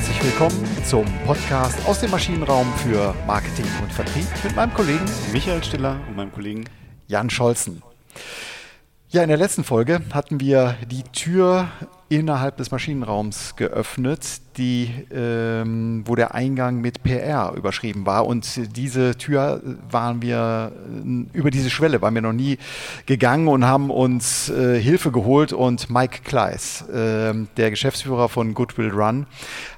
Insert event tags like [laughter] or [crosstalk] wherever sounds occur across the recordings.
herzlich willkommen zum Podcast aus dem Maschinenraum für Marketing und Vertrieb mit meinem Kollegen Michael Stiller und meinem Kollegen Jan Scholzen. Ja, in der letzten Folge hatten wir die Tür innerhalb des Maschinenraums geöffnet, die, ähm, wo der Eingang mit PR überschrieben war. Und diese Tür waren wir, äh, über diese Schwelle waren wir noch nie gegangen und haben uns äh, Hilfe geholt. Und Mike Kleiss, äh, der Geschäftsführer von Goodwill Run,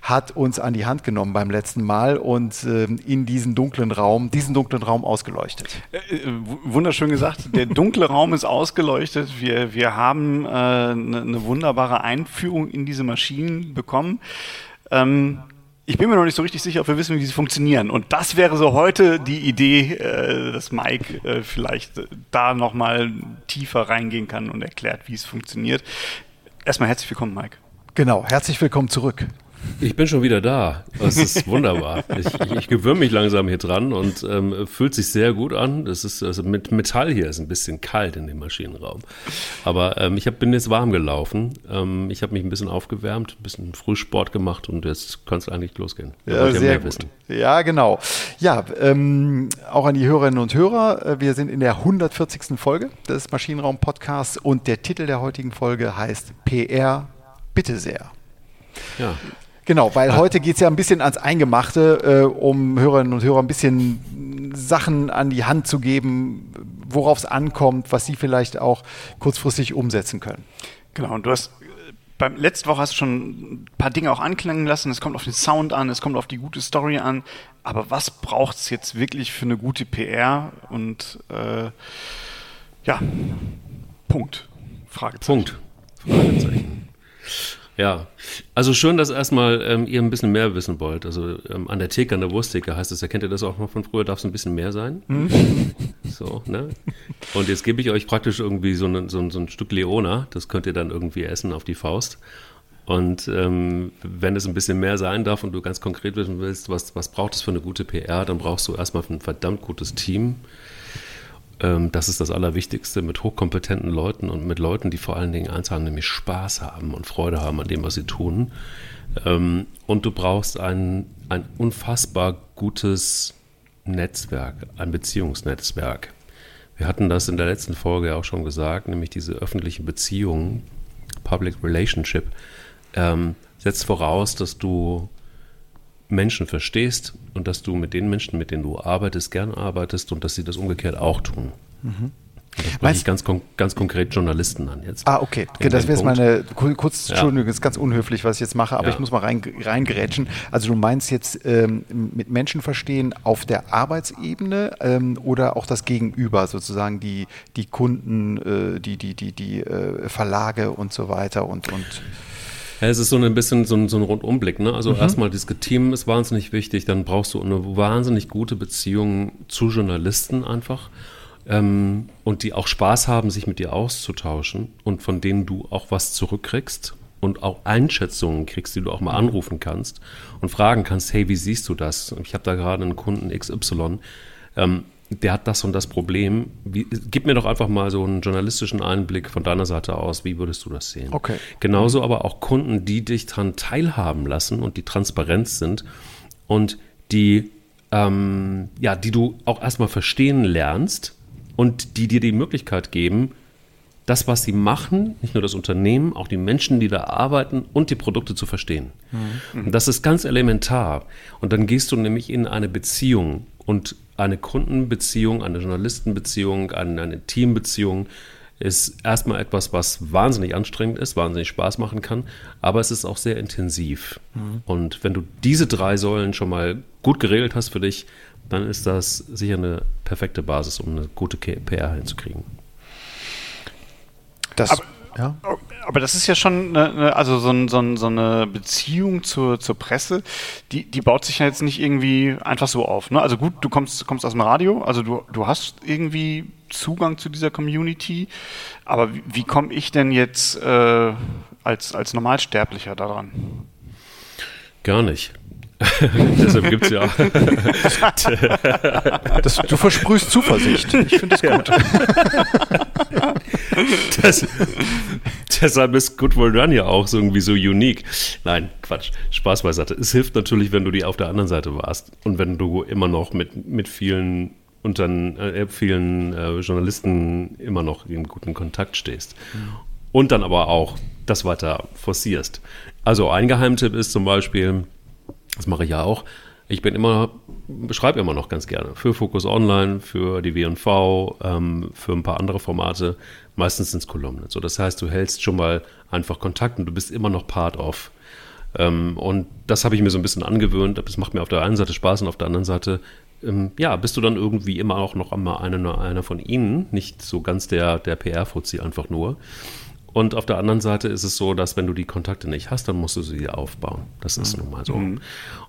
hat uns an die Hand genommen beim letzten Mal und äh, in diesen dunklen Raum, diesen dunklen Raum ausgeleuchtet. Äh, äh, wunderschön gesagt, der dunkle Raum ist ausgeleuchtet. Wir, wir haben eine ne wunderbare Einführung in diese Maschinen bekommen. Ähm, ich bin mir noch nicht so richtig sicher, ob wir wissen, wie sie funktionieren. Und das wäre so heute die Idee, äh, dass Mike äh, vielleicht da nochmal tiefer reingehen kann und erklärt, wie es funktioniert. Erstmal herzlich willkommen, Mike. Genau, herzlich willkommen zurück. Ich bin schon wieder da. Das ist wunderbar. Ich, ich, ich gewöhne mich langsam hier dran und ähm, fühlt sich sehr gut an. Das ist also mit Metall hier ist ein bisschen kalt in dem Maschinenraum. Aber ähm, ich hab, bin jetzt warm gelaufen. Ähm, ich habe mich ein bisschen aufgewärmt, ein bisschen Frühsport gemacht und jetzt kann es eigentlich losgehen. Ja, ja sehr gut. Wissen. Ja, genau. Ja, ähm, auch an die Hörerinnen und Hörer. Äh, wir sind in der 140. Folge des Maschinenraum-Podcasts und der Titel der heutigen Folge heißt PR Bitte sehr. Ja. Genau, weil heute geht es ja ein bisschen ans Eingemachte, äh, um Hörerinnen und Hörer ein bisschen Sachen an die Hand zu geben, worauf es ankommt, was sie vielleicht auch kurzfristig umsetzen können. Genau, und du hast beim letzten Woche hast du schon ein paar Dinge auch anklingen lassen. Es kommt auf den Sound an, es kommt auf die gute Story an. Aber was braucht es jetzt wirklich für eine gute PR? Und äh, ja, Punkt. Fragezeichen. Punkt. Fragezeichen. Ja, also schön, dass erstmal ähm, ihr ein bisschen mehr wissen wollt. Also ähm, an der Theke, an der Wursttheke heißt es, ja, kennt ihr das auch noch von früher, darf es ein bisschen mehr sein? Mhm. [laughs] So, ne? Und jetzt gebe ich euch praktisch irgendwie so, ne, so, so, ein Stück Leona, das könnt ihr dann irgendwie essen auf die Faust. Und ähm, wenn es ein bisschen mehr sein darf und du ganz konkret wissen willst, was, was braucht es für eine gute PR, dann brauchst du erstmal ein verdammt gutes Team das ist das Allerwichtigste mit hochkompetenten Leuten und mit Leuten, die vor allen Dingen eins haben, nämlich Spaß haben und Freude haben an dem, was sie tun. Ähm, und du brauchst ein, ein unfassbar gutes Netzwerk, ein Beziehungsnetzwerk. Wir hatten das in der letzten Folge auch schon gesagt, nämlich diese öffentliche Beziehung, Public Relationship, ähm, setzt voraus, dass du Menschen verstehst und dass du mit den Menschen, mit denen du arbeitest, gern arbeitest und dass sie das umgekehrt auch tun. Mhm. Das spreche ich ganz, ganz konkret Journalisten an jetzt. Ah, okay. okay das wäre jetzt meine, kurz, Entschuldigung, das ist ganz unhöflich, was ich jetzt mache, aber ja. ich muss mal rein, reingrätschen. Also du meinst jetzt ähm, mit Menschen verstehen auf der Arbeitsebene ähm, oder auch das Gegenüber, sozusagen die, die Kunden, äh, die, die, die, die äh, Verlage und so weiter und, und ja, es ist so ein bisschen so ein, so ein Rundumblick. Ne? Also mhm. erstmal, das Team ist wahnsinnig wichtig, dann brauchst du eine wahnsinnig gute Beziehung zu Journalisten einfach. Ähm, und die auch Spaß haben, sich mit dir auszutauschen und von denen du auch was zurückkriegst und auch Einschätzungen kriegst, die du auch mal anrufen kannst und fragen kannst, hey, wie siehst du das? Ich habe da gerade einen Kunden XY. Ähm, der hat das und das Problem. Wie, gib mir doch einfach mal so einen journalistischen Einblick von deiner Seite aus. Wie würdest du das sehen? Okay. Genauso aber auch Kunden, die dich daran teilhaben lassen und die transparent sind und die, ähm, ja, die du auch erstmal verstehen lernst und die dir die Möglichkeit geben, das, was sie machen, nicht nur das Unternehmen, auch die Menschen, die da arbeiten und die Produkte zu verstehen. Mhm. Und das ist ganz elementar. Und dann gehst du nämlich in eine Beziehung und eine Kundenbeziehung, eine Journalistenbeziehung, eine, eine Teambeziehung ist erstmal etwas, was wahnsinnig anstrengend ist, wahnsinnig Spaß machen kann, aber es ist auch sehr intensiv. Mhm. Und wenn du diese drei Säulen schon mal gut geregelt hast für dich, dann ist das sicher eine perfekte Basis, um eine gute PR hinzukriegen. Das, aber, ja. Aber das ist ja schon eine, also so, ein, so, ein, so, eine Beziehung zur, zur Presse, die, die baut sich ja jetzt nicht irgendwie einfach so auf. Ne? Also gut, du kommst, kommst aus dem Radio, also du, du hast irgendwie Zugang zu dieser Community, aber wie, wie komme ich denn jetzt äh, als, als Normalsterblicher daran? Gar nicht. [laughs] Deshalb gibt es ja. [laughs] das, du versprühst Zuversicht. Ich finde das gut. [laughs] das, deshalb ist Good Well Done ja auch so irgendwie so unique. Nein, Quatsch, Spaß beiseite. Es hilft natürlich, wenn du die auf der anderen Seite warst und wenn du immer noch mit, mit vielen und dann äh, vielen äh, Journalisten immer noch in guten Kontakt stehst. Mhm. Und dann aber auch das weiter forcierst. Also ein Geheimtipp ist zum Beispiel, das mache ich ja auch, ich bin immer, schreibe immer noch ganz gerne. Für Focus Online, für die WV, ähm, für ein paar andere Formate. Meistens sind es Kolumnen. So, das heißt, du hältst schon mal einfach Kontakt und du bist immer noch part of. Ähm, und das habe ich mir so ein bisschen angewöhnt. Das macht mir auf der einen Seite Spaß und auf der anderen Seite, ähm, ja, bist du dann irgendwie immer auch noch einmal einer, einer von ihnen, nicht so ganz der, der PR-Fuzzi einfach nur. Und auf der anderen Seite ist es so, dass wenn du die Kontakte nicht hast, dann musst du sie aufbauen. Das ist mhm. nun mal so. Mhm.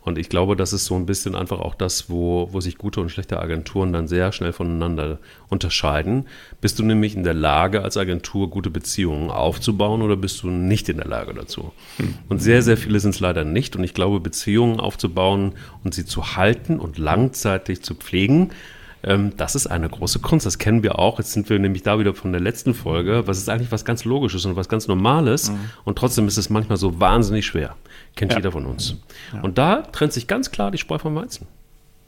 Und ich glaube, das ist so ein bisschen einfach auch das, wo, wo sich gute und schlechte Agenturen dann sehr schnell voneinander unterscheiden. Bist du nämlich in der Lage, als Agentur gute Beziehungen aufzubauen oder bist du nicht in der Lage dazu? Mhm. Und sehr, sehr viele sind es leider nicht. Und ich glaube, Beziehungen aufzubauen und sie zu halten und langzeitig zu pflegen, ähm, das ist eine große Kunst. Das kennen wir auch. Jetzt sind wir nämlich da wieder von der letzten Folge. Was ist eigentlich was ganz Logisches und was ganz Normales. Mhm. Und trotzdem ist es manchmal so wahnsinnig schwer. Kennt ja. jeder von uns. Ja. Und da trennt sich ganz klar die Spreu vom Weizen.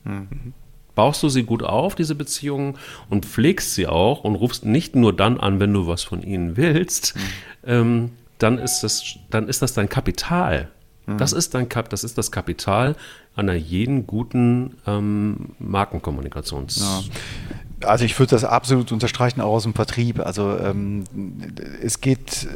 Mhm. Baust du sie gut auf, diese Beziehungen, und pflegst sie auch und rufst nicht nur dann an, wenn du was von ihnen willst, mhm. ähm, dann, ist das, dann ist das dein Kapital. Mhm. Das ist dein Kap, das ist das Kapital einer jeden guten ähm, Markenkommunikations. Ja. Also ich würde das absolut unterstreichen, auch aus dem Vertrieb. Also ähm, es geht,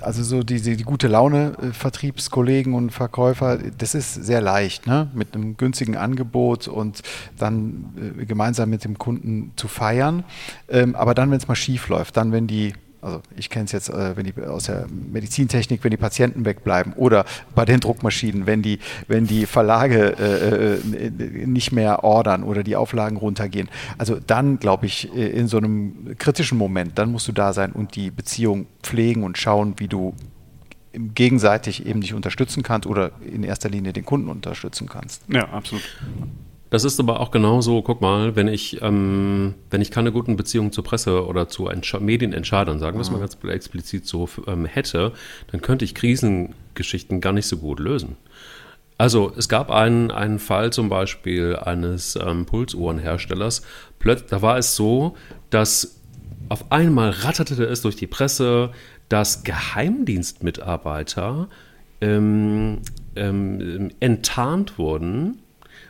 also so die, die, die gute Laune äh, Vertriebskollegen und Verkäufer, das ist sehr leicht, ne? mit einem günstigen Angebot und dann äh, gemeinsam mit dem Kunden zu feiern. Ähm, aber dann, wenn es mal schief läuft, dann, wenn die also ich kenne es jetzt, äh, wenn die aus der Medizintechnik, wenn die Patienten wegbleiben oder bei den Druckmaschinen, wenn die, wenn die Verlage äh, äh nicht mehr ordern oder die Auflagen runtergehen. Also dann glaube ich, äh, in so einem kritischen Moment, dann musst du da sein und die Beziehung pflegen und schauen, wie du gegenseitig eben dich unterstützen kannst oder in erster Linie den Kunden unterstützen kannst. Ja, absolut. Das ist aber auch genauso, guck mal, wenn ich, ähm, wenn ich keine guten Beziehungen zur Presse oder zu Entsch Medienentscheidern, sagen wir es mal ganz explizit so, ähm, hätte, dann könnte ich Krisengeschichten gar nicht so gut lösen. Also es gab einen, einen Fall zum Beispiel eines ähm, Pulsuhrenherstellers. Plötz da war es so, dass auf einmal ratterte es durch die Presse, dass Geheimdienstmitarbeiter ähm, ähm, enttarnt wurden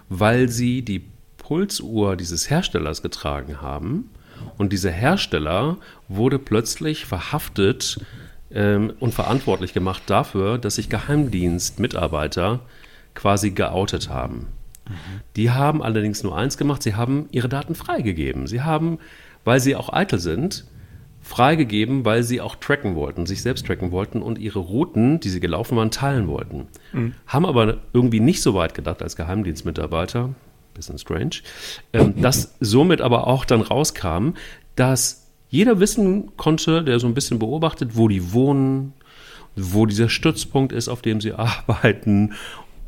weil sie die Pulsuhr dieses Herstellers getragen haben. Und dieser Hersteller wurde plötzlich verhaftet ähm, und verantwortlich gemacht dafür, dass sich Geheimdienstmitarbeiter quasi geoutet haben. Mhm. Die haben allerdings nur eins gemacht, sie haben ihre Daten freigegeben. Sie haben, weil sie auch eitel sind, freigegeben, weil sie auch tracken wollten, sich selbst tracken wollten und ihre Routen, die sie gelaufen waren, teilen wollten. Mhm. Haben aber irgendwie nicht so weit gedacht als Geheimdienstmitarbeiter, bisschen strange, ähm, dass somit aber auch dann rauskam, dass jeder wissen konnte, der so ein bisschen beobachtet, wo die wohnen, wo dieser Stützpunkt ist, auf dem sie [laughs] arbeiten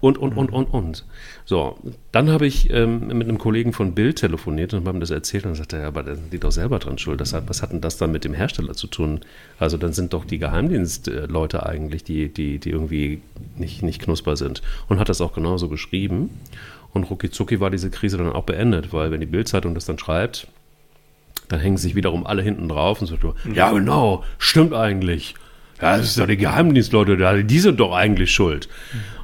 und, und, und, und, und. So, dann habe ich ähm, mit einem Kollegen von Bild telefoniert und habe ihm das erzählt und sagte, ja, aber da sind die doch selber dran schuld. Das hat, was hat denn das dann mit dem Hersteller zu tun? Also dann sind doch die Geheimdienstleute eigentlich, die, die, die irgendwie nicht, nicht knusper sind. Und hat das auch genauso geschrieben. Und rucki war diese Krise dann auch beendet, weil wenn die Bildzeitung das dann schreibt, dann hängen sich wiederum alle hinten drauf und sagen, ja genau, stimmt eigentlich. Ja, das ist doch die Geheimdienstleute, die sind doch eigentlich schuld.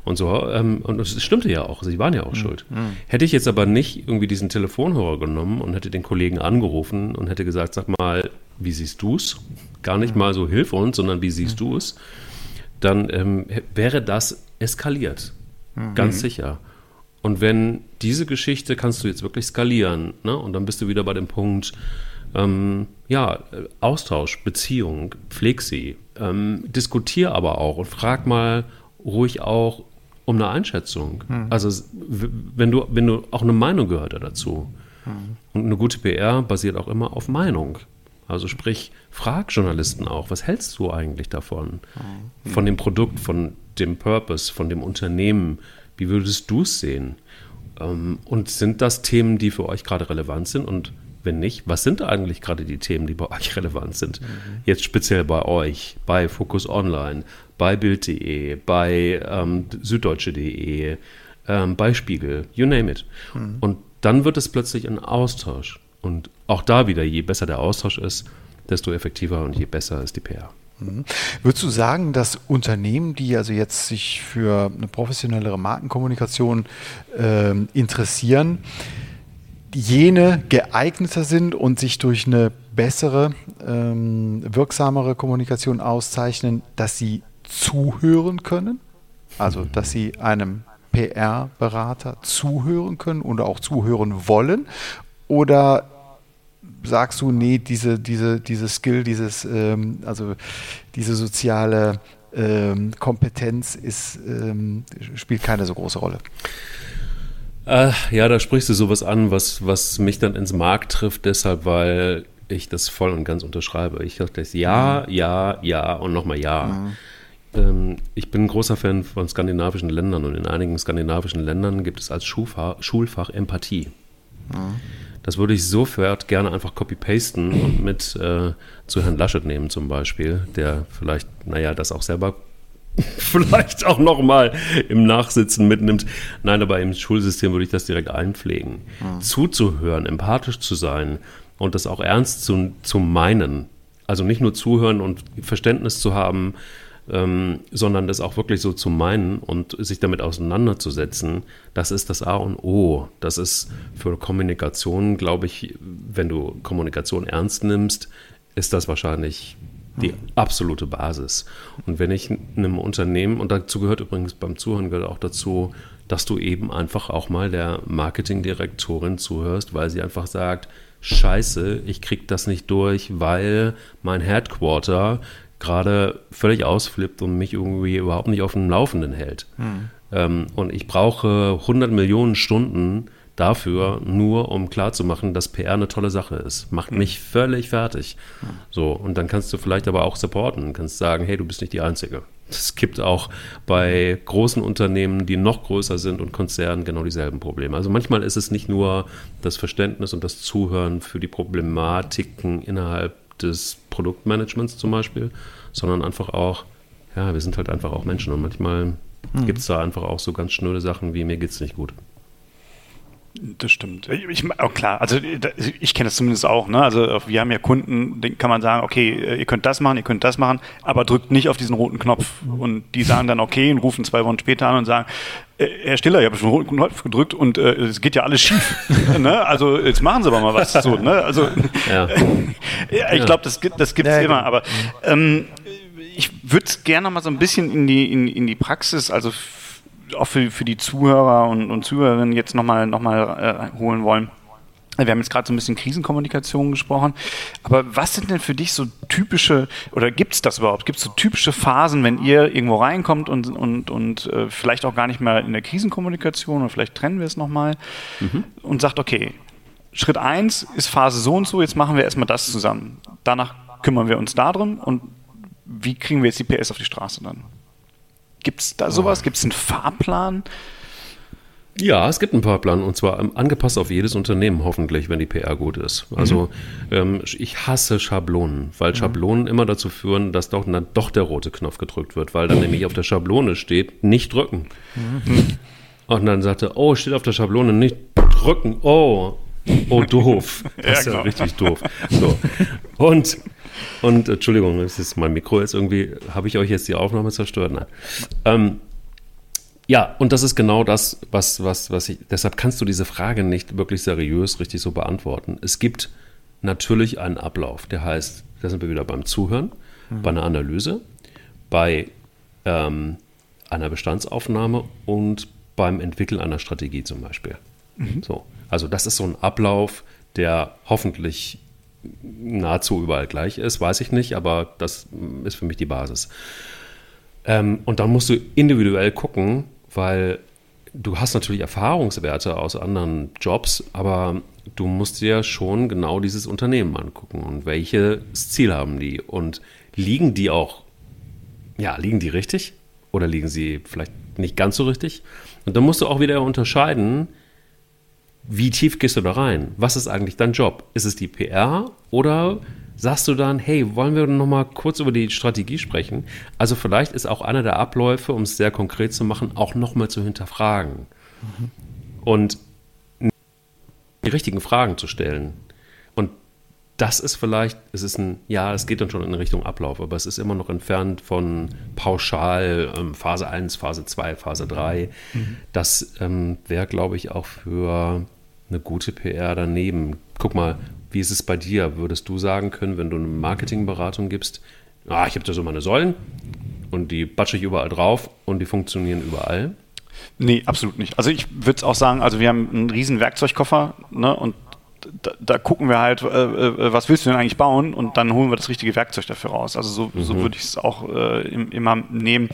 Und so, ähm, und es stimmte ja auch, sie waren ja auch mhm. schuld. Mhm. Hätte ich jetzt aber nicht irgendwie diesen Telefonhörer genommen und hätte den Kollegen angerufen und hätte gesagt, sag mal, wie siehst du es? Gar nicht mhm. mal so, hilf uns, sondern wie siehst mhm. du es? Dann ähm, wäre das eskaliert. Mhm. Ganz sicher. Und wenn diese Geschichte kannst du jetzt wirklich skalieren, ne? und dann bist du wieder bei dem Punkt, ähm, ja, Austausch, Beziehung, pfleg sie, ähm, diskutier aber auch und frag mal ruhig auch um eine Einschätzung. Mhm. Also wenn du, wenn du auch eine Meinung gehört dazu. Mhm. Und eine gute PR basiert auch immer auf Meinung. Also sprich, frag Journalisten auch, was hältst du eigentlich davon? Mhm. Von dem Produkt, von dem Purpose, von dem Unternehmen. Wie würdest du es sehen? Ähm, und sind das Themen, die für euch gerade relevant sind? Und Wenn nicht, was sind eigentlich gerade die Themen, die bei euch [laughs] relevant sind? Mhm. Jetzt speziell bei euch, bei Focus Online, bei Bild.de, bei ähm, Süddeutsche.de, ähm, bei Spiegel, you name it. Mhm. Und dann wird es plötzlich ein Austausch. Und auch da wieder, je besser der Austausch ist, desto effektiver und je besser ist die PR. Mhm. Würdest du sagen, dass Unternehmen, die also jetzt sich für eine professionellere Markenkommunikation äh, interessieren, jene geeigneter sind und sich durch eine bessere, ähm, wirksamere Kommunikation auszeichnen, dass sie zuhören können? Also, dass sie einem PR-Berater zuhören können oder auch zuhören wollen? Oder sagst du, nee, diese, diese, diese Skill, dieses, ähm, also diese soziale ähm, Kompetenz ist, ähm, spielt keine so große Rolle? Äh, ja, da sprichst du sowas an, was, was mich dann ins Markt trifft, deshalb, weil ich das voll und ganz unterschreibe. Ich dachte, ja, mhm. ja, ja und nochmal ja. Mhm. Ähm, ich bin ein großer Fan von skandinavischen Ländern und in einigen skandinavischen Ländern gibt es als Schulfach, Schulfach Empathie. Mhm. Das würde ich sofort gerne einfach copy-pasten und mit äh, zu Herrn Laschet nehmen zum Beispiel, der vielleicht, naja, das auch selber [laughs] vielleicht auch nochmal im Nachsitzen mitnimmt. Nein, aber im Schulsystem würde ich das direkt einpflegen. Mhm. Zuzuhören, empathisch zu sein und das auch ernst zu, zu meinen. Also nicht nur zuhören und Verständnis zu haben, ähm, sondern das auch wirklich so zu meinen und sich damit auseinanderzusetzen, das ist das A und O. Das ist für Kommunikation, glaube ich, wenn du Kommunikation ernst nimmst, ist das wahrscheinlich die absolute Basis. Und wenn ich einem Unternehmen, und dazu gehört übrigens beim Zuhören gehört auch dazu, dass du eben einfach auch mal der Marketingdirektorin zuhörst, weil sie einfach sagt, Scheiße, ich krieg das nicht durch, weil mein Headquarter gerade völlig ausflippt und mich irgendwie überhaupt nicht auf dem Laufenden hält. Hm. Ähm, und ich brauche 100 Millionen Stunden dafür, nur um klarzumachen, dass PR eine tolle Sache ist. Macht hm. mich völlig fertig. So, und dann kannst du vielleicht aber auch supporten, kannst sagen, hey, du bist nicht die Einzige. Es gibt auch bei großen Unternehmen, die noch größer sind und Konzernen genau dieselben Probleme. Also manchmal ist es nicht nur das Verständnis und das Zuhören für die Problematiken innerhalb des Produktmanagements zum Beispiel, sondern einfach auch, ja, wir sind halt einfach auch Menschen und manchmal mhm. gibt es da einfach auch so ganz schnöde Sachen wie mir geht es nicht gut. Das stimmt. Ich, oh klar, also ich kenne das zumindest auch. Ne? Also wir haben ja Kunden, denen kann man sagen, okay, ihr könnt das machen, ihr könnt das machen, aber drückt nicht auf diesen roten Knopf. Und die sagen dann okay und rufen zwei Wochen später an und sagen, äh, Herr Stiller, ich habe schon roten Knopf gedrückt und äh, es geht ja alles schief. [laughs] ne? Also jetzt machen Sie aber mal was. So, ne? Also ja. [laughs] ich glaube, das gibt das gibt's ja, immer. Aber ähm, ich würde es gerne mal so ein bisschen in die in, in die Praxis, also auch für, für die Zuhörer und, und Zuhörerinnen jetzt nochmal noch mal, äh, holen wollen. Wir haben jetzt gerade so ein bisschen Krisenkommunikation gesprochen, aber was sind denn für dich so typische, oder gibt es das überhaupt, gibt es so typische Phasen, wenn ihr irgendwo reinkommt und, und, und äh, vielleicht auch gar nicht mehr in der Krisenkommunikation, oder vielleicht trennen wir es nochmal mhm. und sagt, okay, Schritt 1 ist Phase so und so, jetzt machen wir erstmal das zusammen. Danach kümmern wir uns darum und wie kriegen wir jetzt die PS auf die Straße dann? Gibt es da sowas? Gibt es einen Fahrplan? Ja, es gibt einen Fahrplan und zwar ähm, angepasst auf jedes Unternehmen, hoffentlich, wenn die PR gut ist. Also mhm. ähm, ich hasse Schablonen, weil mhm. Schablonen immer dazu führen, dass doch, dann doch der rote Knopf gedrückt wird, weil dann nämlich auf der Schablone steht, nicht drücken. Mhm. Und dann sagte, oh, steht auf der Schablone, nicht drücken, oh, oh, doof. [laughs] Das ist ja, genau. richtig doof. So. Und und Entschuldigung, das ist mein Mikro jetzt irgendwie, habe ich euch jetzt die Aufnahme zerstört? Nein. Ähm, ja, und das ist genau das, was, was, was ich, deshalb kannst du diese Frage nicht wirklich seriös richtig so beantworten. Es gibt natürlich einen Ablauf, der heißt, da sind wir wieder beim Zuhören, mhm. bei einer Analyse, bei ähm, einer Bestandsaufnahme und beim Entwickeln einer Strategie zum Beispiel. Mhm. So, also das ist so ein Ablauf, der hoffentlich nahezu überall gleich ist, weiß ich nicht, aber das ist für mich die Basis. Ähm, und dann musst du individuell gucken, weil du hast natürlich Erfahrungswerte aus anderen Jobs, aber du musst dir schon genau dieses Unternehmen angucken und welches Ziel haben die und liegen die auch, ja, liegen die richtig oder liegen sie vielleicht nicht ganz so richtig? Und dann musst du auch wieder unterscheiden, wie tief gehst du da rein? Was ist eigentlich dein Job? Ist es die PR oder sagst du dann, hey, wollen wir noch mal kurz über die Strategie sprechen? Also vielleicht ist auch einer der Abläufe, um es sehr konkret zu machen, auch noch mal zu hinterfragen mhm. und die richtigen Fragen zu stellen. Und das ist vielleicht, es ist ein, ja, es geht dann schon in Richtung Ablauf, aber es ist immer noch entfernt von pauschal ähm, Phase 1, Phase 2, Phase 3. Mhm. Das ähm, wäre, glaube ich, auch für eine gute PR daneben. Guck mal, wie ist es bei dir? Würdest du sagen können, wenn du eine Marketingberatung gibst, ah, ich habe da so meine Säulen und die batsche ich überall drauf und die funktionieren überall? Nee, absolut nicht. Also ich würde auch sagen, also wir haben einen riesen Werkzeugkoffer ne, und da, da, gucken wir halt, äh, äh, was willst du denn eigentlich bauen und dann holen wir das richtige Werkzeug dafür raus. Also so, mhm. so würde ich es auch äh, immer nehmen.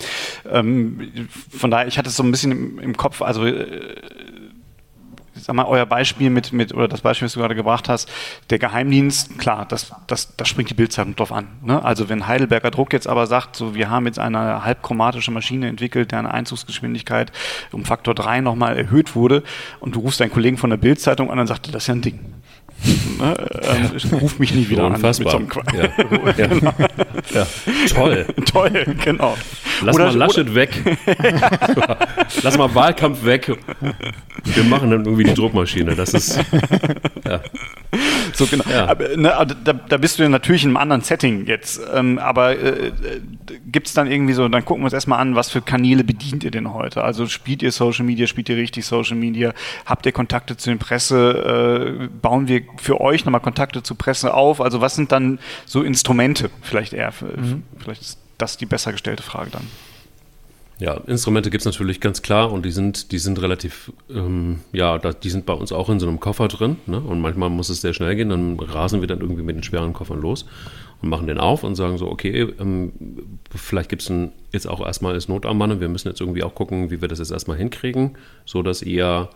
Ähm, von daher, ich hatte es so ein bisschen im, im Kopf, also äh, sag mal, euer Beispiel mit, mit, oder das Beispiel, was du gerade gebracht hast, der Geheimdienst, klar, das, das, das springt die Bildzeitung drauf an. Ne? Also wenn Heidelberger Druck jetzt aber sagt, so, wir haben jetzt eine halbchromatische Maschine entwickelt, deren Einzugsgeschwindigkeit um Faktor 3 nochmal erhöht wurde und du rufst deinen Kollegen von der Bildzeitung an, dann sagt das ist ja ein Ding. Ne? Ähm, ruft mich nie wieder Unfassbar. an. Einem [laughs] ja. genau. ja. Toll. [laughs] Toll, genau. Lass oder, mal Laschet oder, weg. [laughs] Lass mal Wahlkampf weg. Wir machen dann irgendwie die Druckmaschine. Das ist. Ja. So genau. Ja. Aber, ne, da, da, bist du ja natürlich in einem anderen Setting jetzt. Ähm, aber äh, gibt es dann irgendwie so, dann gucken wir uns erstmal an, was für Kanäle bedient ihr denn heute? Also spielt ihr Social Media, spielt ihr richtig Social Media? Habt ihr Kontakte zu den Presse? Äh, bauen wir für euch nochmal Kontakte zur Presse auf? Also was sind dann so Instrumente vielleicht eher? Mhm. Vielleicht ist das die besser gestellte Frage dann. Ja, Instrumente gibt es natürlich ganz klar und die sind, die sind relativ, ähm, ja, da, die sind bei uns auch in so einem Koffer drin. Ne? Und manchmal muss es sehr schnell gehen, dann rasen wir dann irgendwie mit den schweren Koffern los und machen den auf und sagen so, okay, ähm, vielleicht gibt es jetzt auch erstmal als Notarmband und wir müssen jetzt irgendwie auch gucken, wie wir das jetzt erstmal hinkriegen, so dass ihr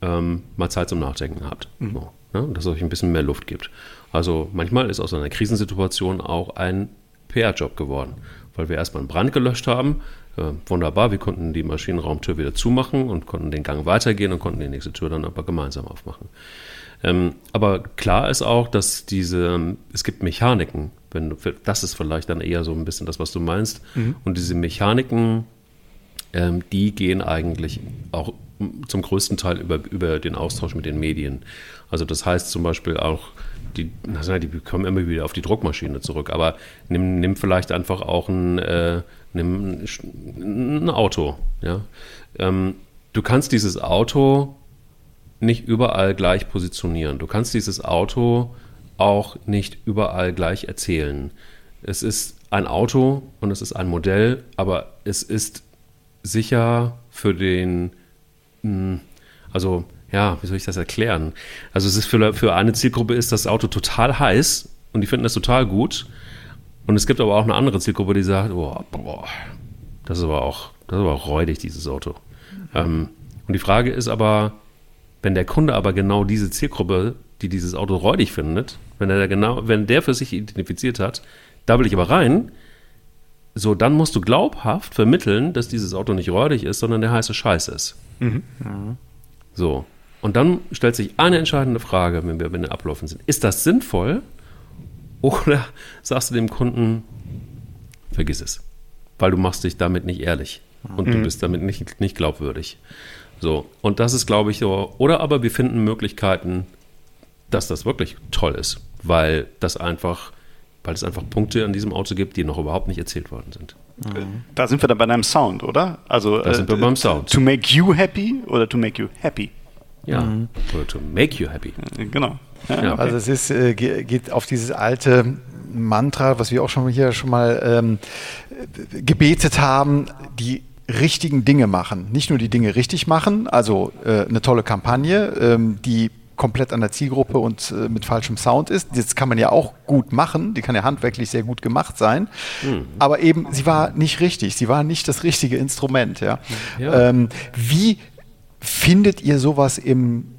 ähm, mal Zeit zum Nachdenken habt. Mhm. So, ne? Dass es euch ein bisschen mehr Luft gibt. Also manchmal ist aus einer Krisensituation auch ein PR-Job geworden, weil wir erstmal einen Brand gelöscht haben. Äh, wunderbar, wir konnten die Maschinenraumtür wieder zumachen und konnten den Gang weitergehen und konnten die nächste Tür dann aber gemeinsam aufmachen. Ähm, aber klar ist auch, dass diese, es gibt Mechaniken, wenn du, das ist vielleicht dann eher so ein bisschen das, was du meinst. Mhm. Und diese Mechaniken, ähm, die gehen eigentlich auch zum größten Teil über, über den Austausch mit den Medien. Also das heißt zum Beispiel auch, die, die kommen immer wieder auf die Druckmaschine zurück, aber nimm, nimm vielleicht einfach auch ein, äh, nimm ein Auto. Ja? Ähm, du kannst dieses Auto nicht überall gleich positionieren. Du kannst dieses Auto auch nicht überall gleich erzählen. Es ist ein Auto und es ist ein Modell, aber es ist sicher für den, also ja, wie soll ich das erklären? Also es ist für, für eine Zielgruppe ist das Auto total heiß und die finden das total gut. Und es gibt aber auch eine andere Zielgruppe, die sagt, boah, boah das ist aber auch, das ist aber auch räudig, dieses Auto. Mhm. Ähm, und die Frage ist aber, wenn der Kunde aber genau diese Zielgruppe, die dieses Auto räudig findet, wenn er genau, wenn der für sich identifiziert hat, da will ich aber rein, so, dann musst du glaubhaft vermitteln, dass dieses Auto nicht räudig ist, sondern der heiße Scheiß ist. Mhm. So. Und dann stellt sich eine entscheidende Frage, wenn wir in den Abläufen sind. Ist das sinnvoll? Oder [laughs] sagst du dem Kunden, vergiss es. Weil du machst dich damit nicht ehrlich. Und mhm. du bist damit nicht, nicht glaubwürdig. So. Und das ist, glaube ich, so. Oder aber wir finden Möglichkeiten, dass das wirklich toll ist. Weil das einfach, weil es einfach Punkte an diesem Auto gibt, die noch überhaupt nicht erzählt worden sind. Da sind wir dann bei deinem Sound, oder? Also, da sind wir beim Sound. To make you happy oder to make you happy? Ja, mhm. oder to make you happy. Genau. Ja, ja, okay. Also es ist, äh, geht auf dieses alte Mantra, was wir auch schon hier schon mal ähm, gebetet haben, die richtigen Dinge machen. Nicht nur die Dinge richtig machen, also äh, eine tolle Kampagne, ähm, die komplett an der Zielgruppe und äh, mit falschem Sound ist. Das kann man ja auch gut machen, die kann ja handwerklich sehr gut gemacht sein, mhm. aber eben, sie war nicht richtig, sie war nicht das richtige Instrument. Ja? ja. Ähm, wie findet ihr sowas im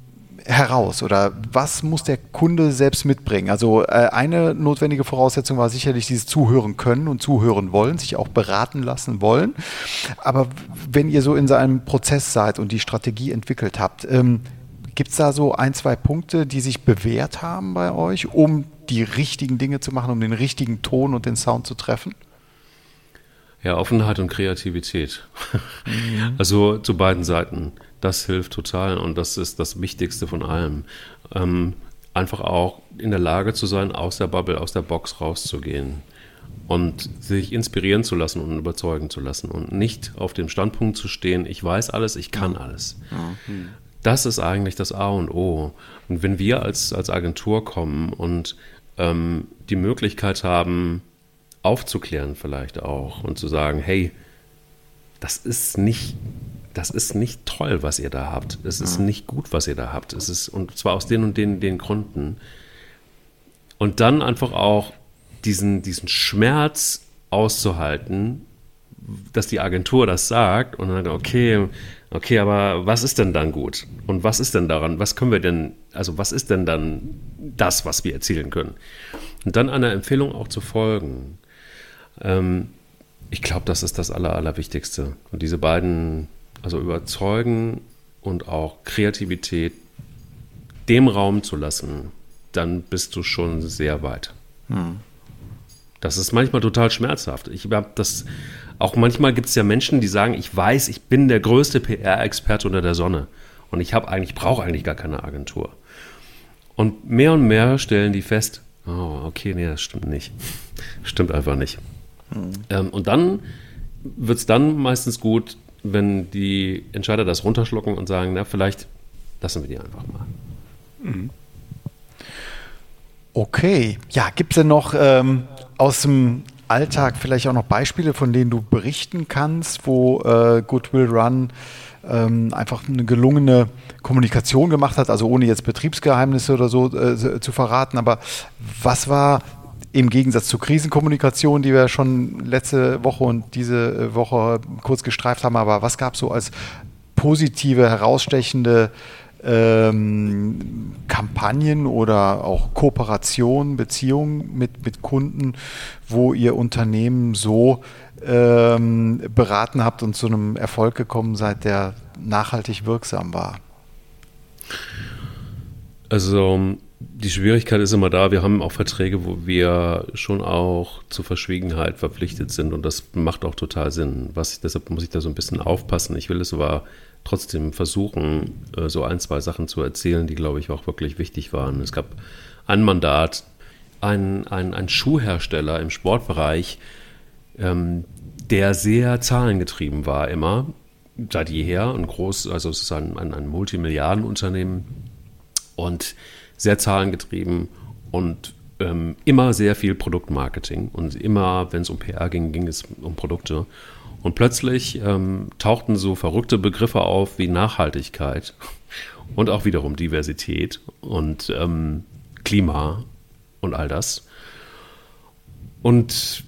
heraus oder was muss der Kunde selbst mitbringen? Also äh, eine notwendige Voraussetzung war sicherlich dieses Zuhören können und zuhören wollen, sich auch beraten lassen wollen. Aber wenn ihr so in so einem Prozess seid und die Strategie entwickelt habt, ähm, Gibt es da so ein, zwei Punkte, die sich bewährt haben bei euch, um die richtigen Dinge zu machen, um den richtigen Ton und den Sound zu treffen? Ja, Offenheit und Kreativität. Mhm. [laughs] Also zu beiden Seiten. Das hilft total und das ist das Wichtigste von allem. Ähm, einfach auch in der Lage zu sein, aus der Bubble, aus der Box rauszugehen und sich inspirieren zu lassen und überzeugen zu lassen und nicht auf dem Standpunkt zu stehen, ich weiß alles, ich kann alles. Mhm. Das ist eigentlich das A und O. Und wenn wir als, als Agentur kommen und ähm, die Möglichkeit haben, aufzuklären vielleicht auch und zu sagen, hey, das ist nicht, das ist nicht toll, was ihr da habt. Es ist mhm. nicht gut, was ihr da habt. Es ist, und zwar aus den und den, den Gründen. Und dann einfach auch diesen, diesen Schmerz auszuhalten, dass die Agentur das sagt und dann, okay, okay, aber was ist denn dann gut? Und was ist denn daran? Was können wir denn, also was ist denn dann das, was wir erzielen können? Und dann einer Empfehlung auch zu folgen. Ähm, ich glaube, das ist das Aller, Allerwichtigste. Und diese beiden, also überzeugen und auch Kreativität dem Raum zu lassen, dann bist du schon sehr weit. Hm. Das ist manchmal total schmerzhaft. Ich habe das auch manchmal gibt es ja Menschen, die sagen, ich weiß, ich bin der größte PR-Experte unter der Sonne und ich habe eigentlich brauche eigentlich gar keine Agentur. Und mehr und mehr stellen die fest, oh, okay, nee, das stimmt nicht. stimmt einfach nicht. Mhm. Ähm, und dann wird es dann meistens gut, wenn die Entscheider das runterschlucken und sagen, na, vielleicht lassen wir die einfach mal. Mhm. Okay, ja, gibt es denn noch ähm, aus dem Alltag vielleicht auch noch Beispiele, von denen du berichten kannst, wo äh, Goodwill Run ähm, einfach eine gelungene Kommunikation gemacht hat, also ohne jetzt Betriebsgeheimnisse oder so äh, zu verraten, aber was war im Gegensatz zur Krisenkommunikation, die wir schon letzte Woche und diese Woche kurz gestreift haben, aber was gab es so als positive, herausstechende ähm, Kampagnen oder auch Kooperationen, Beziehungen mit, mit Kunden, wo ihr Unternehmen so ähm, beraten habt und zu einem Erfolg gekommen seid, der nachhaltig wirksam war? Also die Schwierigkeit ist immer da, wir haben auch Verträge, wo wir schon auch zur Verschwiegenheit verpflichtet sind und das macht auch total Sinn. Was, deshalb muss ich da so ein bisschen aufpassen. Ich will es aber trotzdem versuchen, äh, so ein, zwei Sachen zu erzählen, die, glaube ich, auch wirklich wichtig waren. Es gab ein Mandat, ein, ein, ein Schuhhersteller im Sportbereich, ähm, der sehr zahlengetrieben war immer, seit jeher, ein groß, also es ist ein, ein, ein Multimilliardenunternehmen und sehr zahlengetrieben und ähm, immer sehr viel Produktmarketing und immer, wenn es um PR ging, ging es um Produkte. Und plötzlich ähm, tauchten so verrückte Begriffe auf wie Nachhaltigkeit [laughs] und auch wiederum Diversität und ähm, Klima und all das. Und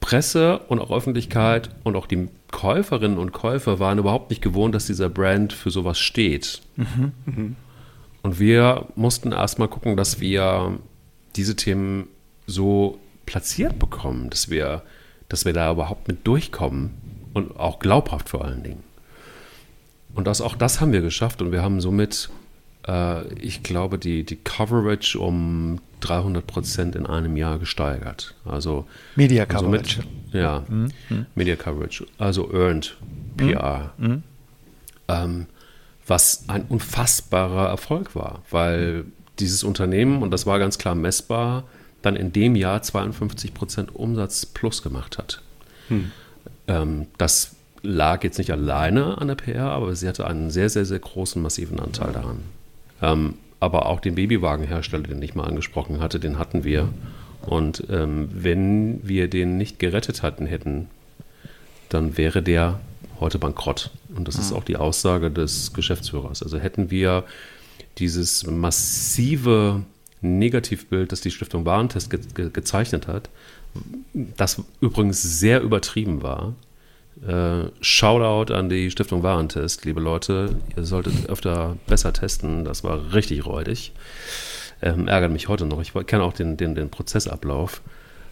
Presse und auch Öffentlichkeit und auch die Käuferinnen und Käufer waren überhaupt nicht gewohnt, dass dieser Brand für sowas steht. Mhm. Mhm. Und wir mussten erstmal gucken, dass wir diese Themen so platziert bekommen, dass wir, dass wir da überhaupt mit durchkommen und auch glaubhaft vor allen Dingen. Und das, auch das haben wir geschafft und wir haben somit, äh, ich glaube, die, die Coverage um 300 Prozent in einem Jahr gesteigert. Also Media Coverage. Somit, ja, mhm. Media Coverage, also Earned PR. Mhm. mhm. Ähm, was ein unfassbarer Erfolg war, weil dieses Unternehmen, und das war ganz klar messbar, dann in dem Jahr 52 Prozent Umsatz plus gemacht hat. Hm. Ähm, das lag jetzt nicht alleine an der PR, aber sie hatte einen sehr, sehr, sehr großen, massiven Anteil daran. Ähm, aber auch den Babywagenhersteller, den ich mal angesprochen hatte, den hatten wir. Und ähm, wenn wir den nicht gerettet hatten hätten, dann wäre der heute bankrott. Und das mhm. ist auch die Aussage des Geschäftsführers. Also hätten wir dieses massive Negativbild, das die Stiftung Warentest ge ge gezeichnet hat, das übrigens sehr übertrieben war. Äh, Shoutout an die Stiftung Warentest, liebe Leute. Ihr solltet öfter besser testen. Das war richtig räudig. Ähm, ärgert mich heute noch. Ich kenne auch den, den, den Prozessablauf.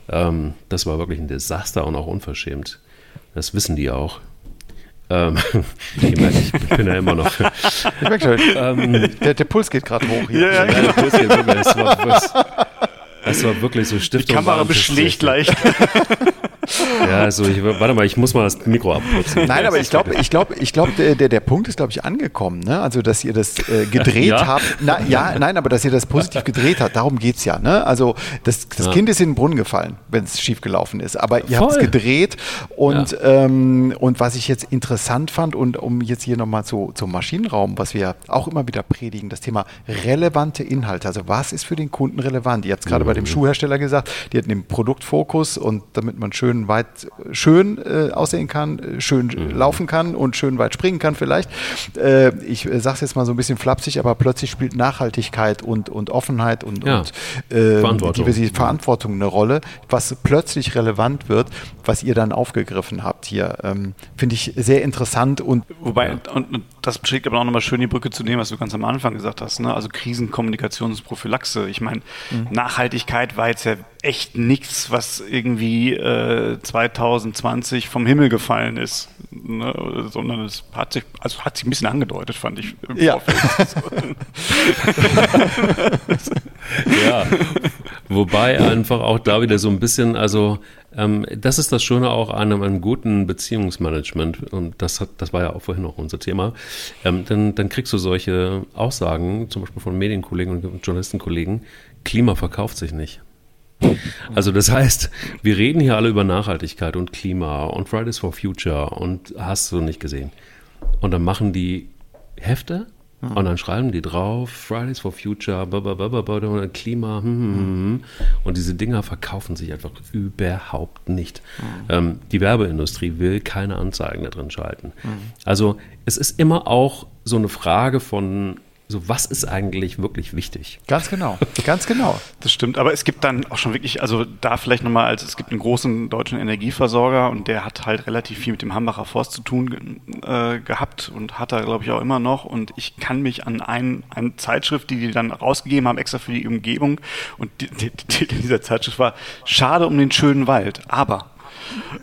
Ähm, das war wirklich ein Desaster und auch unverschämt. Das wissen die auch. Ähm, [laughs] ich merke, ich bin ja immer noch. Ich merke schon, ähm, der, der, Puls geht gerade hoch hier. Ja, ja, ja, der Puls geht wirklich. Es war, es war wirklich so Stiftung. Die Kamera beschlägt leicht. Ja, also ich, warte mal, ich muss mal das Mikro abputzen. Nein, aber ich glaube, ich glaube, ich glaube, der, der, Punkt ist, glaube ich, angekommen. Ne? Also, dass ihr das äh, gedreht [laughs] ja? habt. Na, ja, nein, aber dass ihr das positiv gedreht habt, darum geht es ja. Ne? Also, das, das ja. Kind ist in den Brunnen gefallen, wenn es schief gelaufen ist. Aber ihr habt es gedreht und, ja. ähm, und was ich jetzt interessant fand und um jetzt hier nochmal zu, zum Maschinenraum, was wir auch immer wieder predigen, das Thema relevante Inhalte. Also, was ist für den Kunden relevant? Ihr habt es gerade mhm. bei dem mhm. Schuhhersteller gesagt, die hatten den Produktfokus und damit man schön weit schön äh, aussehen kann, äh, schön mhm. laufen kann und schön weit springen kann vielleicht. Äh, ich äh, sage es jetzt mal so ein bisschen flapsig, aber plötzlich spielt Nachhaltigkeit und, und Offenheit und, ja. und äh, Verantwortung. Diversität, Verantwortung eine Rolle, was plötzlich relevant wird, was ihr dann aufgegriffen habt hier. Ähm, Finde ich sehr interessant und wobei und, und das beschlägt aber auch nochmal schön die Brücke zu dem, was du ganz am Anfang gesagt hast, ne? also Krisenkommunikationsprophylaxe. Ich meine, mhm. Nachhaltigkeit war jetzt ja echt nichts, was irgendwie äh, 2020 vom Himmel gefallen ist, ne? sondern es hat sich, also hat sich ein bisschen angedeutet, fand ich im ja. [laughs] ja, wobei einfach auch da wieder so ein bisschen, also ähm, das ist das Schöne auch an einem, einem, guten Beziehungsmanagement und das, hat, das war ja auch vorhin auch unser Thema. Ähm, dann, dann kriegst du solche Aussagen, zum Beispiel von Medienkollegen und Journalistenkollegen, Klima verkauft sich nicht. Also das heißt, wir reden hier alle über Nachhaltigkeit und Klima und Fridays for Future und hast du nicht gesehen. Und dann machen die Hefte hm. und dann schreiben die drauf Fridays for Future, blablabla, Klima hm, hm, hm, und diese Dinger verkaufen sich einfach überhaupt nicht. Ähm, die Werbeindustrie will keine Anzeigen da drin schalten. Also es ist immer auch so eine Frage von so, was ist eigentlich wirklich wichtig? Ganz genau, ganz genau. [laughs] Das stimmt, aber es gibt dann auch schon wirklich, also da vielleicht nochmal, als es gibt einen großen deutschen Energieversorger und der hat halt relativ viel mit dem Hambacher Forst zu tun äh, gehabt und hat da, glaube ich, auch immer noch. Und ich kann mich an ein, eine Zeitschrift, die die dann rausgegeben haben, extra für die Umgebung, und die, die, die Titel dieser Zeitschrift war Schade um den schönen Wald, aber.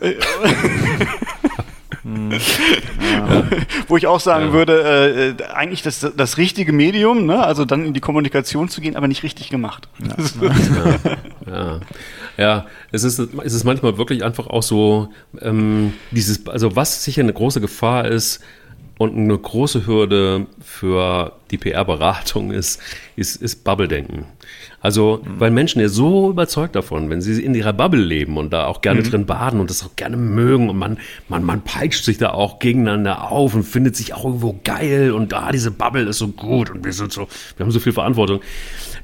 [laughs] [laughs] [laughs] Ja. Wo ich auch sagen ja. würde, äh, eigentlich das, das richtige Medium, ne? also dann in die Kommunikation zu gehen, aber nicht richtig gemacht. Ja, [laughs] ja. es, ist, es ist manchmal wirklich einfach auch so, ähm, dieses, also was sicher eine große Gefahr ist, und eine große Hürde für die PR-Beratung ist, ist, ist Bubble-Denken. Also, weil Menschen ja so überzeugt davon, wenn sie in ihrer Bubble leben und da auch gerne mhm. drin baden und das auch gerne mögen und man, man, man peitscht sich da auch gegeneinander auf und findet sich auch irgendwo geil und da, ah, diese Bubble ist so gut und wir sind so, wir haben so viel Verantwortung,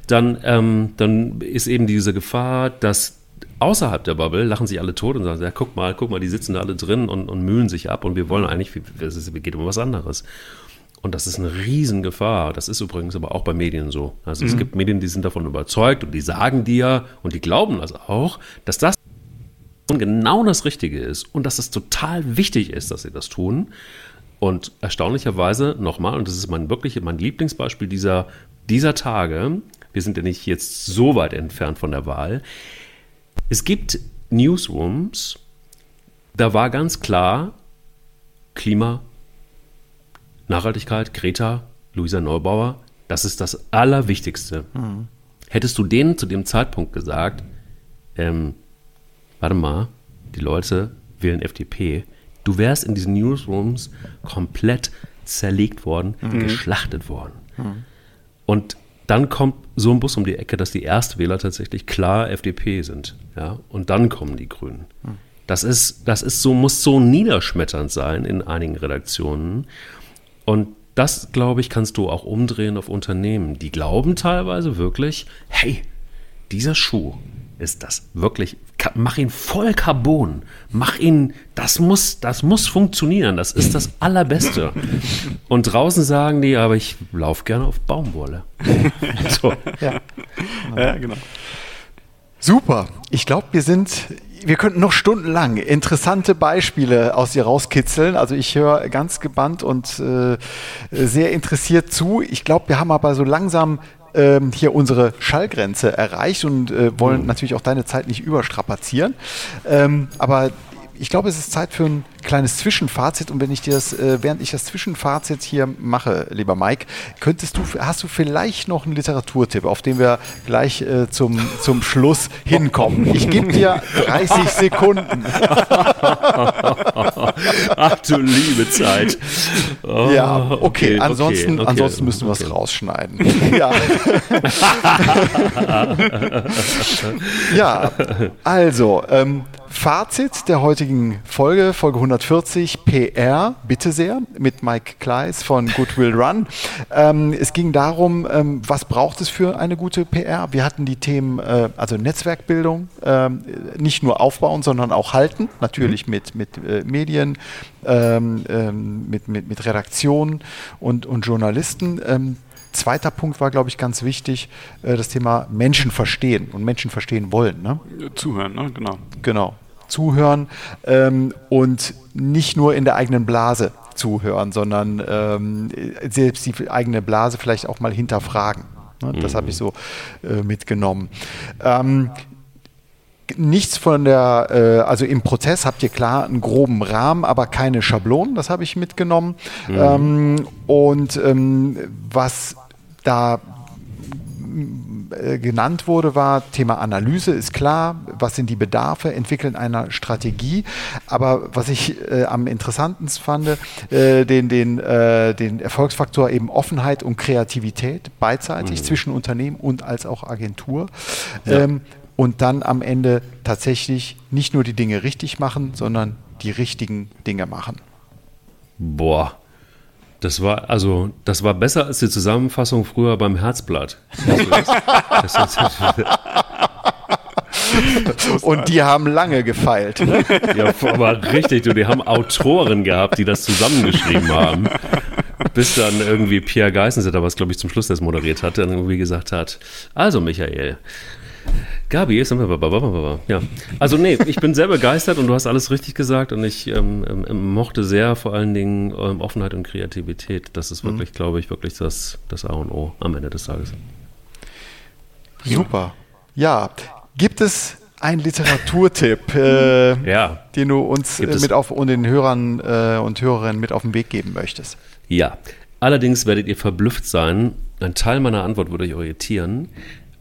dann, ähm, dann ist eben diese Gefahr, dass außerhalb der Bubble lachen sich alle tot und sagen, ja, guck mal, guck mal, die sitzen da alle drin und, und mühlen sich ab und wir wollen eigentlich, es geht um was anderes. Und das ist eine Riesengefahr. Das ist übrigens aber auch bei Medien so. Also mhm. es gibt Medien, die sind davon überzeugt und die sagen dir und die glauben das auch, dass das genau das Richtige ist und dass es total wichtig ist, dass sie das tun. Und erstaunlicherweise nochmal, und das ist mein wirklich mein Lieblingsbeispiel dieser, dieser Tage, wir sind ja nicht jetzt so weit entfernt von der Wahl. Es gibt Newsrooms, da war ganz klar Klima, Nachhaltigkeit, Greta, Luisa Neubauer, das ist das Allerwichtigste. Mhm. Hättest du denen zu dem Zeitpunkt gesagt, ähm, warte mal, die Leute wählen FDP, du wärst in diesen Newsrooms komplett zerlegt worden, mhm. geschlachtet worden. Mhm. Und dann kommt so ein Bus um die Ecke, dass die Erstwähler tatsächlich klar FDP sind. Ja? Und dann kommen die Grünen. Mhm. Das ist, das ist so, muss so niederschmetternd sein in einigen Redaktionen. Und das, glaube ich, kannst du auch umdrehen auf Unternehmen. Die glauben teilweise wirklich, hey, dieser Schuh ist das wirklich, mach ihn voll Carbon, mach ihn, das muss, das muss funktionieren, das ist das Allerbeste. Und draußen sagen die, aber ich laufe gerne auf Baumwolle. [laughs] so. ja. ja, genau. Super. Ich glaube, wir sind wir könnten noch stundenlang interessante Beispiele aus dir rauskitzeln. Also ich höre ganz gebannt und äh, sehr interessiert zu. Ich glaube, wir haben aber so langsam ähm, hier unsere Schallgrenze erreicht und äh, wollen mhm. natürlich auch deine Zeit nicht überstrapazieren. Ähm, aber ich glaube, es ist Zeit für einen kleines Zwischenfazit und wenn ich dir das, äh, während ich das Zwischenfazit hier mache, lieber Mike, könntest du, hast du vielleicht noch einen Literaturtipp, auf den wir gleich äh, zum, zum Schluss hinkommen? Ich gebe dir 30 Sekunden. [laughs] Ach du liebe Zeit. Oh, ja, okay. okay ansonsten, okay, okay, ansonsten müssen wir es rausschneiden. [laughs] ja. [laughs] ja, also, ähm, Fazit der heutigen Folge, Folge 140, PR, bitte sehr, mit Mike Kleiss von Goodwill Run. Ähm, es ging darum, ähm, was braucht es für eine gute PR? Wir hatten die Themen, äh, also Netzwerkbildung, äh, nicht nur aufbauen, sondern auch halten, natürlich mhm. mit, mit äh, Medien, ähm, ähm, mit, mit, mit Redaktionen und, und Journalisten. Ähm, zweiter Punkt war, glaube ich, ganz wichtig, äh, das Thema Menschen verstehen und Menschen verstehen wollen. Ne? Zuhören, ne? genau. Genau zuhören ähm, und nicht nur in der eigenen Blase zuhören, sondern ähm, selbst die eigene Blase vielleicht auch mal hinterfragen. Ne? Das mhm. habe ich so äh, mitgenommen. Ähm, nichts von der, äh, also im Prozess habt ihr klar einen groben Rahmen, aber keine Schablonen, das habe ich mitgenommen. Mhm. Ähm, und ähm, was da äh, genannt wurde, war Thema Analyse, ist klar, was sind die Bedarfe, entwickeln einer Strategie. Aber was ich äh, am interessantesten fand, äh, den, den, äh, den Erfolgsfaktor eben Offenheit und Kreativität beidseitig mhm. zwischen Unternehmen und als auch Agentur. Ja. Ähm, und dann am Ende tatsächlich nicht nur die Dinge richtig machen, sondern die richtigen Dinge machen. Boah. Das war also, das war besser als die Zusammenfassung früher beim Herzblatt. [laughs] Und die haben lange gefeilt. Ja, aber richtig, du, die haben Autoren gehabt, die das zusammengeschrieben haben. Bis dann irgendwie Pierre Geissensetter, was glaube ich zum Schluss das moderiert hat, dann irgendwie gesagt hat: Also, Michael, Gabi ist ja. Also nee, ich bin sehr begeistert und du hast alles richtig gesagt und ich ähm, ähm, mochte sehr vor allen Dingen ähm, Offenheit und Kreativität. Das ist wirklich, mhm. glaube ich, wirklich das, das A und O am Ende des Tages. Super. Ja, gibt es einen Literaturtipp, äh, [laughs] ja. den du uns äh, mit auf und den Hörern äh, und Hörerinnen mit auf den Weg geben möchtest? Ja. Allerdings werdet ihr verblüfft sein. Ein Teil meiner Antwort würde euch irritieren.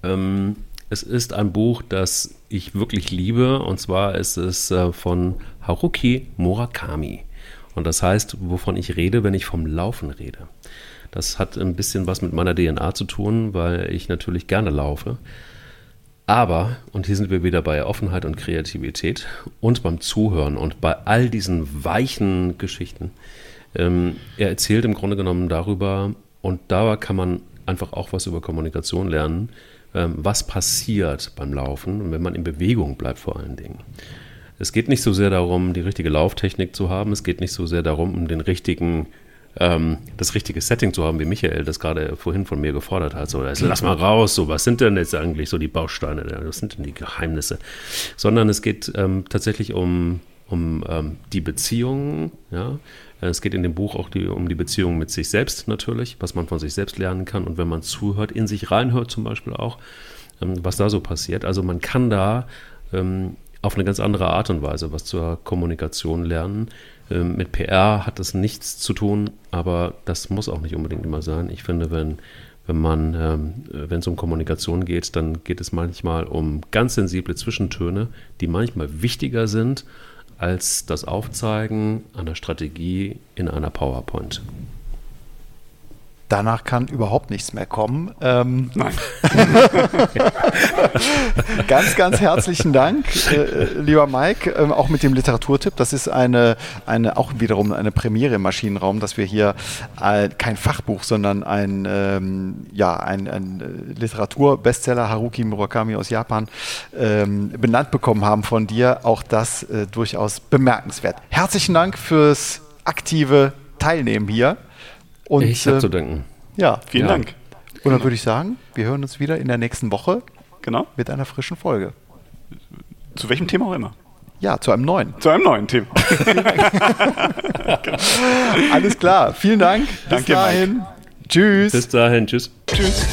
Ähm, es ist ein Buch, das ich wirklich liebe, und zwar ist es äh, von Haruki Murakami. Und das heißt, wovon ich rede, wenn ich vom Laufen rede. Das hat ein bisschen was mit meiner DNA zu tun, weil ich natürlich gerne laufe. Aber, und hier sind wir wieder bei Offenheit und Kreativität und beim Zuhören und bei all diesen weichen Geschichten. Ähm, er erzählt im Grunde genommen darüber, und da kann man einfach auch was über Kommunikation lernen, was passiert beim Laufen und wenn man in Bewegung bleibt vor allen Dingen. Es geht nicht so sehr darum, die richtige Lauftechnik zu haben, es geht nicht so sehr darum, um den richtigen ähm, das richtige Setting zu haben, wie Michael das gerade vorhin von mir gefordert hat. So, also lass mal raus, so, was sind denn jetzt eigentlich so die Bausteine, was sind denn die Geheimnisse? Sondern es geht ähm, tatsächlich um, um ähm, die Beziehungen, ja, es geht in dem Buch auch die, um die Beziehung mit sich selbst natürlich, was man von sich selbst lernen kann und wenn man zuhört, in sich reinhört zum Beispiel auch, ähm, was da so passiert. Also man kann da ähm, auf eine ganz andere Art und Weise was zur Kommunikation lernen. Ähm, mit PR hat das nichts zu tun, aber das muss auch nicht unbedingt immer sein. Ich finde, wenn, wenn man, wenn es um Kommunikation geht, dann geht es manchmal um ganz sensible Zwischentöne, die manchmal wichtiger sind als das Aufzeigen einer Strategie in einer PowerPoint. Danach kann überhaupt nichts mehr kommen. Ähm, Nein. [laughs] ganz, ganz herzlichen Dank, äh, lieber Mike, äh, auch mit dem Literaturtipp. Das ist eine, eine auch wiederum eine Premiere im Maschinenraum, dass wir hier äh, kein Fachbuch, sondern ein, ähm, ja, ein, ein Literaturbestseller Haruki Murakami aus Japan ähm, benannt bekommen haben von dir. Auch das äh, durchaus bemerkenswert. Herzlichen Dank fürs aktive Teilnehmen hier. Und, ich habe äh, zu danken. Ja, vielen ja. Dank. Und dann würde ich sagen, wir hören uns wieder in der nächsten Woche. Genau. Mit einer frischen Folge. Zu welchem Thema auch immer. Ja, zu einem neuen. Zu einem neuen Thema. [laughs] Alles klar. Vielen Dank. Bis Danke, dahin. Mike. Tschüss. Bis dahin. Tschüss. Tschüss.